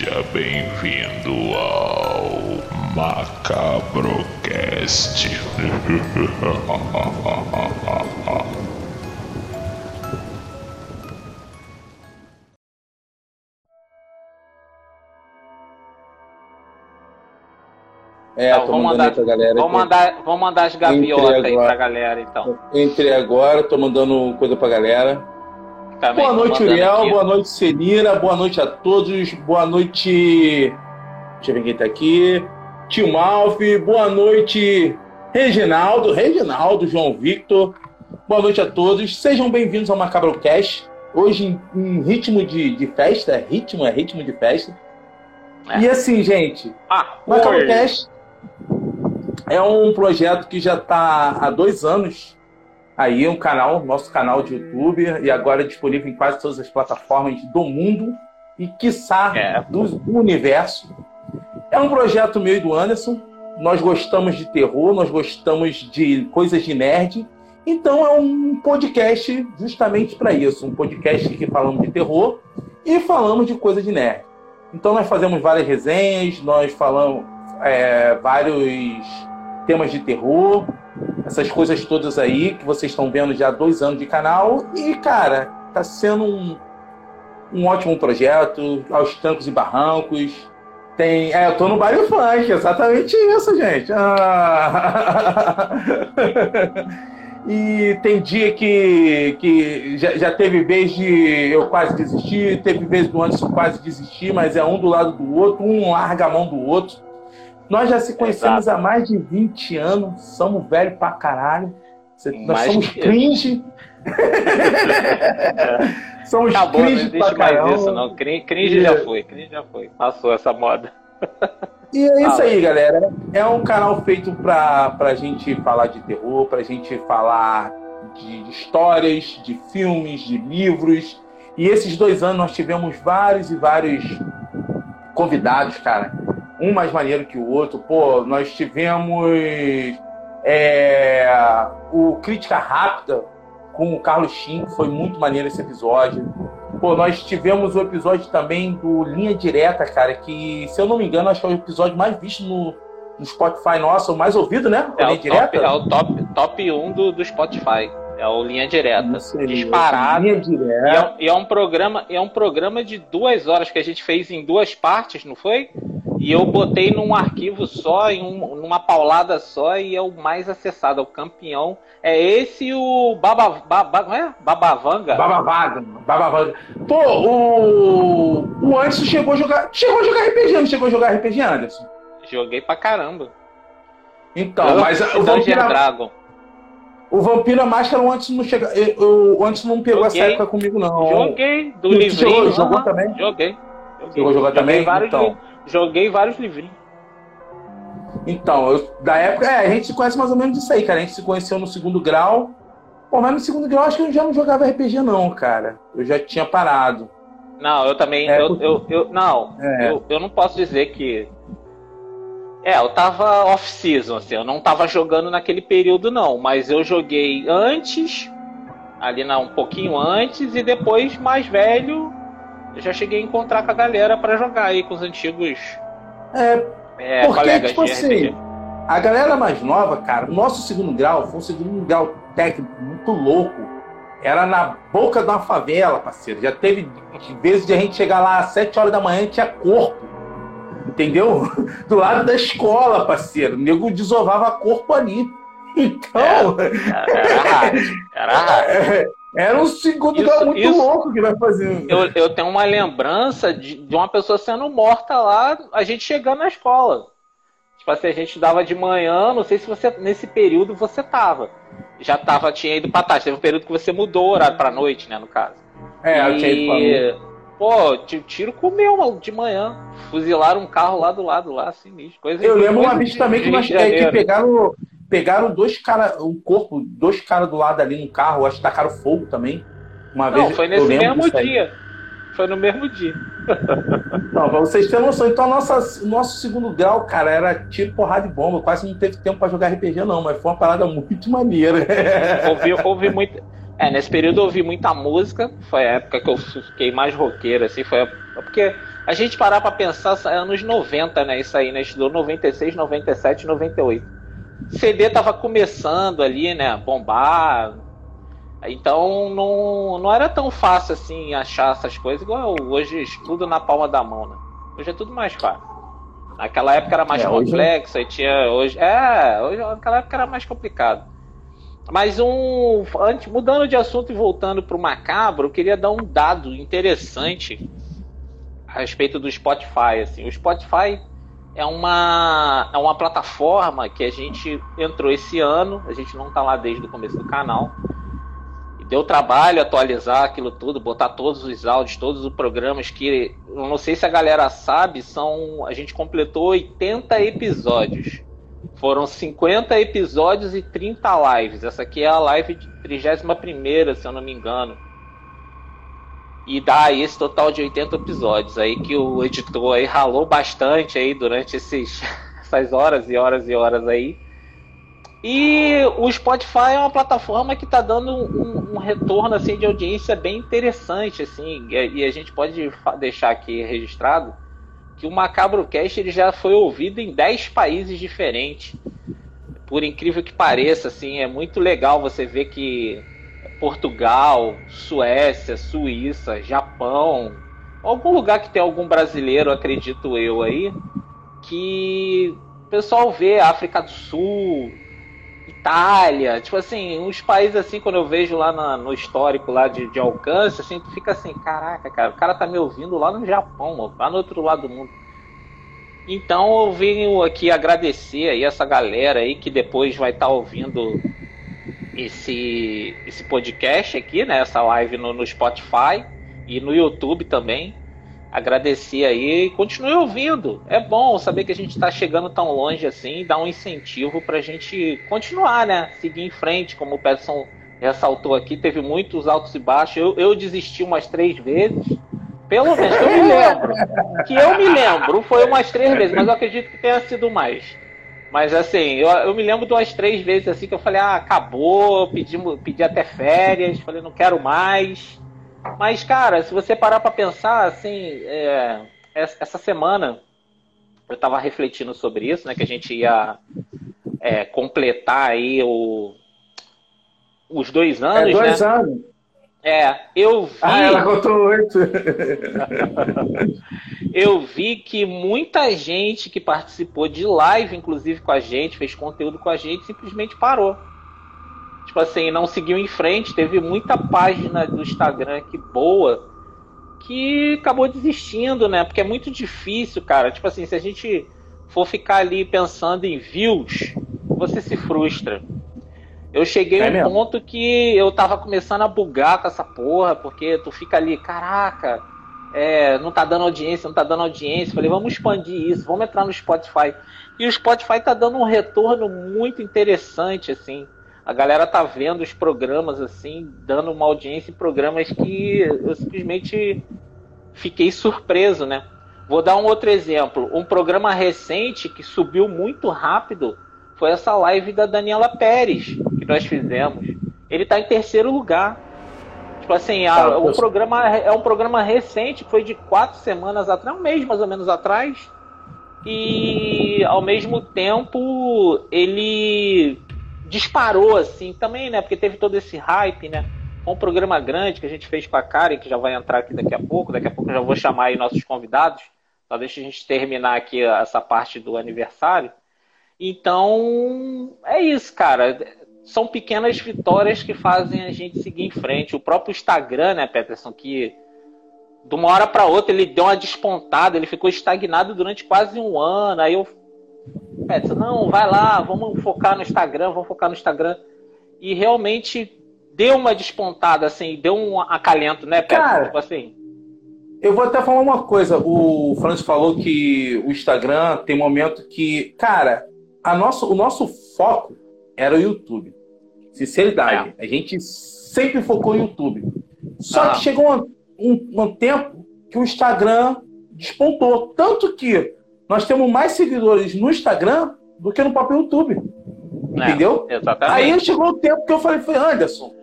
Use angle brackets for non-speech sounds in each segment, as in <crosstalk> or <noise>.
Seja bem-vindo ao Macabrocast. É, Então, vamos mandar- galera. Vamos mandar, vamos mandar as gaviotas Entrei aí agora. pra galera, então. Entrei agora, tô mandando coisa pra galera. Também boa noite, Uriel. aqui. Boa noite, Celina. Boa noite a todos. Boa noite. Deixa eu ver quem tá aqui. Tio Malfi. Boa noite, Reginaldo. Reginaldo, João Victor. Boa noite a todos. Sejam bem-vindos ao Macabrocast. Hoje em, em ritmo de, de festa. É ritmo, é ritmo de festa. É. E assim, gente, Ah, Macabrocast é um projeto que já está há dois anos aí, um canal, nosso canal de YouTube, e agora é disponível em quase todas as plataformas do mundo e, quiçá, É. do, do universo. É um projeto meu e do Anderson. Nós gostamos de terror, nós gostamos de coisas de nerd. Então é um podcast justamente para isso. Um podcast que falamos de terror e falamos de coisa de nerd. Então nós fazemos várias resenhas, nós falamos é, vários temas de terror, essas coisas todas aí que vocês estão vendo já há dois anos de canal. E, cara, tá sendo um, um ótimo projeto, aos trancos e barrancos. Tem. É, eu tô no baile funk, exatamente isso, gente. Ah. <laughs> E tem dia que, que já, já teve vez de eu quase desistir, teve vez do Anderson quase desistir, mas é um do lado do outro, um larga a mão do outro. Nós já se conhecemos há mais de 20 anos, somos velho pra caralho. Cê- Nós Mais somos que- cringe. <laughs> <laughs> somos Acabou, não cringe existe pra mais caramba. isso, não. Cringe, cringe já foi, cringe já foi. Passou essa moda. <laughs> E é isso aí, galera. É um canal feito pra, pra gente falar de terror, pra gente falar de histórias, de filmes, de livros. E esses dois anos nós tivemos vários e vários convidados, cara. Um mais maneiro que o outro. Pô, nós tivemos é, o Crítica Rápida com o Carlos Chin, foi muito maneiro esse episódio. Pô, nós tivemos o episódio também do Linha Direta, cara, que, se eu não me engano, acho que é o episódio mais visto no, no Spotify nosso, o mais ouvido, né? É Linha o top, é o top, top 1 do, do Spotify. É o Linha Direta. Aí, disparado. Linha E Direta. é, e é um programa, é um programa de duas horas que a gente fez em duas partes, não foi? E eu botei num arquivo só, em um- numa paulada só, e é o mais acessado, é o campeão. É esse e o Baba, Baba, não é? Babavanga? Baba Vaga, Baba Vaga. Pô, o, o Anderson chegou a jogar. Chegou a jogar RPG, não chegou a jogar RPG, Anderson? Joguei pra caramba. Então, Eu- mas o Vampiro, Dragon. o Vampiro à Máscara, o Anderson não chega. eu- eu- O Anderson não pegou essa Joguei. época comigo, não. Joguei do livrinho. jogou- jogou também? Joguei. Joguei. A jogar Joguei também? Vários Então. li- Joguei vários livrinhos. Então, eu- da época, é, a gente se conhece mais ou menos disso aí, cara. A gente se conheceu no segundo grau. Pô, mas no segundo grau acho que eu já não jogava RPG, não, cara. Eu já tinha parado. Não, eu também. É, eu, porque- eu, eu- não, É. eu, eu não posso dizer que. É, eu tava off-season, assim, eu não tava jogando naquele período, não, mas eu joguei antes, ali na, um pouquinho antes, e depois, mais velho, eu já cheguei a encontrar com a galera pra jogar aí com os antigos É, é, Porque, tipo assim, a galera mais nova, cara, o nosso segundo grau foi um segundo grau técnico muito louco. Era na boca de uma favela, parceiro. Já teve vezes de a gente chegar lá às 7 horas da manhã e tinha corpo. Entendeu? <laughs> Do lado da escola, parceiro. O nego desovava corpo ali. <laughs> Então, Era, era raro, era raro. <laughs> é, era um segundo grau muito isso- louco que nós fazíamos. Eu, eu tenho uma lembrança de, de uma pessoa sendo morta lá, a gente chegando na escola. Tipo assim, a gente dava de manhã, não sei se você nesse período você tava. Já tava, tinha ido pra tarde. Teve um período que você mudou o horário pra noite, né, no caso. É, eu tinha ido pra e, Pô, tiro comeu de manhã. Fuzilaram um carro lá do lado, lá, sinistro. Coisa Eu lembro uma vez também que, nós, é, que pegaram, pegaram dois caras, um corpo, dois caras do lado ali no carro, acho que tacaram fogo também. Uma Não, vez foi nesse mesmo dia. Foi no mesmo dia. <laughs> Não, pra vocês terem noção, então nossa, o nosso segundo grau, cara, era tiro, porrada e bomba. Quase não teve tempo pra jogar RPG, não, mas foi uma parada muito maneira. <laughs> ouvi, ouvi <laughs> muito. É, nesse período eu ouvi muita música. Foi a época que eu fiquei mais roqueiro, assim. Foi a- porque A gente parar pra pensar, é anos 90, né? Isso aí, né? Estudou 96, 97, 98. CD tava começando ali, né? Bombar. Então não, não era tão fácil assim achar essas coisas, igual hoje tudo na palma da mão, né? Hoje é tudo mais fácil. Naquela época era mais é, complexo, hoje... aí tinha. Hoje, é, hoje, naquela época era mais complicado. Mas um. Antes, mudando de assunto e voltando para o macabro, eu queria dar um dado interessante a respeito do Spotify. Assim. O Spotify é uma, é uma plataforma que a gente entrou esse ano, a gente não está lá desde o começo do canal. E deu trabalho atualizar aquilo tudo, botar todos os áudios, todos os programas que. Eu não sei se a galera sabe, são. A gente completou 80 episódios. Foram 50 episódios e 30 lives. Essa aqui é a live de 31, se eu não me engano. E dá esse total de 80 episódios aí que o editor aí ralou bastante aí durante esses, <laughs> essas horas e horas e horas aí. E o Spotify é uma plataforma que está dando um, um, retorno assim de audiência bem interessante assim, e a gente pode deixar aqui registrado que o Macabro Cast ele já foi ouvido em 10 países diferentes. Por incrível que pareça, assim, é muito legal você ver que Portugal, Suécia, Suíça, Japão, algum lugar que tem algum brasileiro, acredito eu aí, que o pessoal vê África do Sul, Itália, tipo assim, uns países assim, quando eu vejo lá na, no histórico lá de, de, alcance, assim, tu fica assim, caraca, cara, o cara tá me ouvindo lá no Japão, lá no outro lado do mundo. Então eu venho aqui agradecer aí essa galera aí que depois vai estar tá ouvindo esse, esse podcast aqui, né? Essa live no, no Spotify e no YouTube também agradecer aí e continue ouvindo. É bom saber que a gente está chegando tão longe assim, dá um incentivo para a gente continuar, né? Seguir em frente, como o Peterson ressaltou aqui, teve muitos altos e baixos. Eu, eu desisti umas três vezes, pelo menos que eu me lembro. <laughs> Que eu me lembro, foi umas três vezes, mas eu acredito que tenha sido mais. Mas assim, eu, eu me lembro de umas três vezes assim que eu falei, ah, acabou, pedi, pedi até férias, falei, não quero mais. Mas, cara, se você parar para pensar, assim, é, essa semana eu estava refletindo sobre isso, né? Que a gente ia é, completar aí o, os dois anos, é dois né? anos. É, eu vi. Ah, ela contou oito. <laughs> eu vi que muita gente que participou de live, inclusive com a gente, fez conteúdo com a gente, simplesmente parou tipo assim, não seguiu em frente. Teve muita página do Instagram que boa que acabou desistindo, né? Porque é muito difícil, cara. Tipo assim, se a gente for ficar ali pensando em views, você se frustra. Eu cheguei é a um ponto que eu tava começando a bugar com essa porra, porque tu fica ali, caraca, é, não tá dando audiência, não tá dando audiência. Falei, vamos expandir isso, vamos entrar no Spotify. E o Spotify tá dando um retorno muito interessante, assim a galera tá vendo os programas assim, dando uma audiência em programas que eu simplesmente fiquei surpreso, né? Vou dar um outro exemplo. Um programa recente que subiu muito rápido foi essa live da Daniela Pérez que nós fizemos. Ele tá em terceiro lugar. Tipo assim, a, tá, o programa é um programa recente, foi de quatro semanas atrás, um mês mais ou menos atrás. E ao mesmo tempo ele disparou assim também, né? Porque teve todo esse hype, né? Foi um programa grande que a gente fez com a Karen, que já vai entrar aqui daqui a pouco. Daqui a pouco eu já vou chamar aí nossos convidados. Só deixa a gente terminar aqui essa parte do aniversário. Então, é isso, cara. São pequenas vitórias que fazem a gente seguir em frente. O próprio Instagram, né, Peterson, que de uma hora para outra ele deu uma despontada, ele ficou estagnado durante quase um ano. Aí eu Edson, não, vai lá, vamos focar no Instagram, vamos focar no Instagram. E realmente deu uma despontada, assim, deu um acalento, né, Pedro? Cara, tipo assim. Eu vou até falar uma coisa. O Francis falou que o Instagram tem momento que. Cara, a nosso, o nosso foco era o YouTube. Sinceridade. É. A gente sempre focou no YouTube. Só ah. que chegou um, um, um tempo que o Instagram despontou. Tanto que nós temos mais seguidores no Instagram do que no próprio YouTube. É, entendeu? Exatamente. Aí chegou o tempo que eu falei, foi Anderson,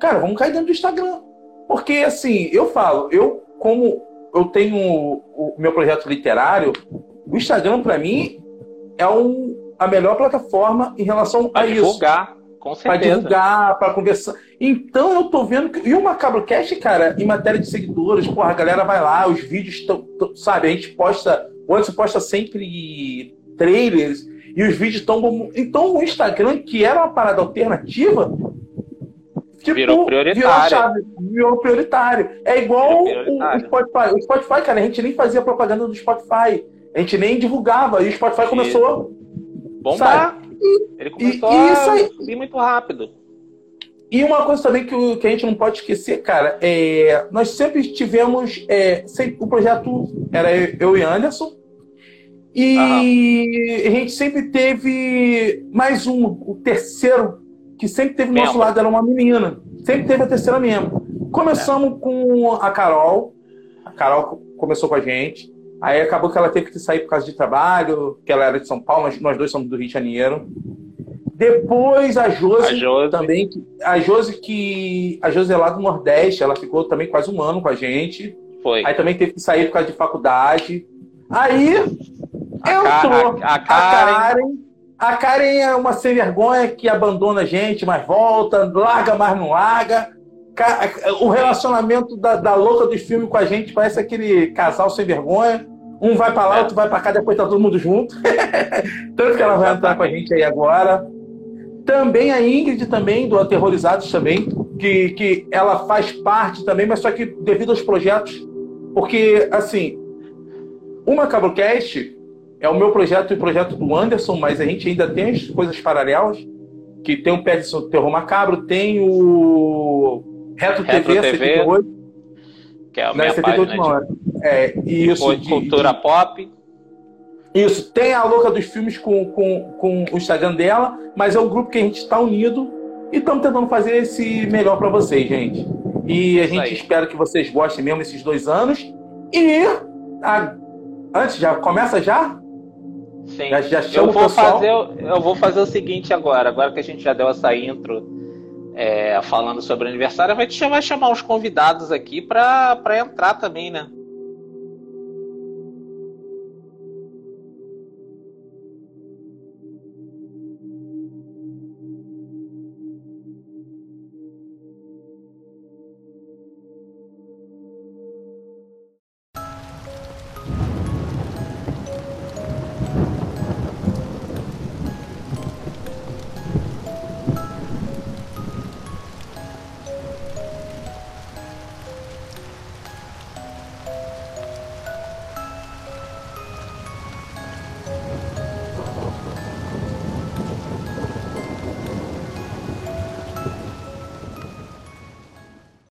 cara, vamos cair dentro do Instagram. Porque assim, eu falo, eu como eu tenho o, o meu projeto literário, o Instagram, para mim, é um, a melhor plataforma em relação pra a isso. divulgar, com Pra certeza. divulgar, pra conversar. Então eu tô vendo que. E o Macabrocast, cara, em matéria de seguidores, porra, a galera vai lá, os vídeos estão. Sabe, a gente posta. O Anderson posta sempre trailers e os vídeos estão. Então o Instagram, que era uma parada alternativa. Tipo, Virou prioritário. Virou, virou prioritário. É igual Virou o, prioritário. Spotify. O Spotify, cara, a gente nem fazia propaganda do Spotify. A gente nem divulgava. E o Spotify começou Bombar. Ele começou e isso a subir muito rápido. E uma coisa também que, o- que a gente não pode esquecer, cara, é, nós sempre tivemos. É, sempre- o projeto era eu, eu e Anderson. E a gente sempre teve mais um, o terceiro, que sempre teve do nosso lado, era uma menina. Sempre teve a terceira membro. Começamos com a Carol. A Carol co- começou com a gente. Aí acabou que ela teve que sair por causa de trabalho, que ela era de São Paulo, nós, nós dois somos do Rio de Janeiro. Depois a Josi, A Josi. também. A Josi que. A Josi é lá do Nordeste, ela ficou também quase um ano com a gente. Foi. Aí também teve que sair por causa de faculdade. Aí A entrou Ka- a- a a Karen. Karen. A Karen é uma sem vergonha que abandona a gente, mas volta, larga, mas não larga. Ca- O relacionamento da, da louca dos filmes com a gente parece aquele casal sem vergonha. Um vai pra lá, É. outro vai pra cá, depois tá todo mundo junto. <laughs> Tanto que ela vai entrar com a gente aí agora. Também a Ingrid, também, do Aterrorizados também, que, que ela faz parte também, mas só que devido aos projetos. Porque, assim, o Macabrocast é o meu projeto e o projeto do Anderson, mas a gente ainda tem as coisas paralelas, que tem o Pé de Terror Macabro, tem o Retro, Retro TV, TV, 78, Que é a né, minha 78 página hora. É, de, isso, de de- cultura pop. isso, tem a louca dos filmes com, com, com o Instagram dela, mas é um grupo que a gente está unido e estamos tentando fazer esse melhor para vocês, gente. E a gente espera que vocês gostem mesmo esses dois anos. E a- antes, já começa já? Sim. Já, já Eu vou, fazer, eu vou fazer o seguinte agora. Agora que a gente já deu essa intro é, falando sobre o aniversário, vai te chamar, chamar os convidados aqui para entrar também, né?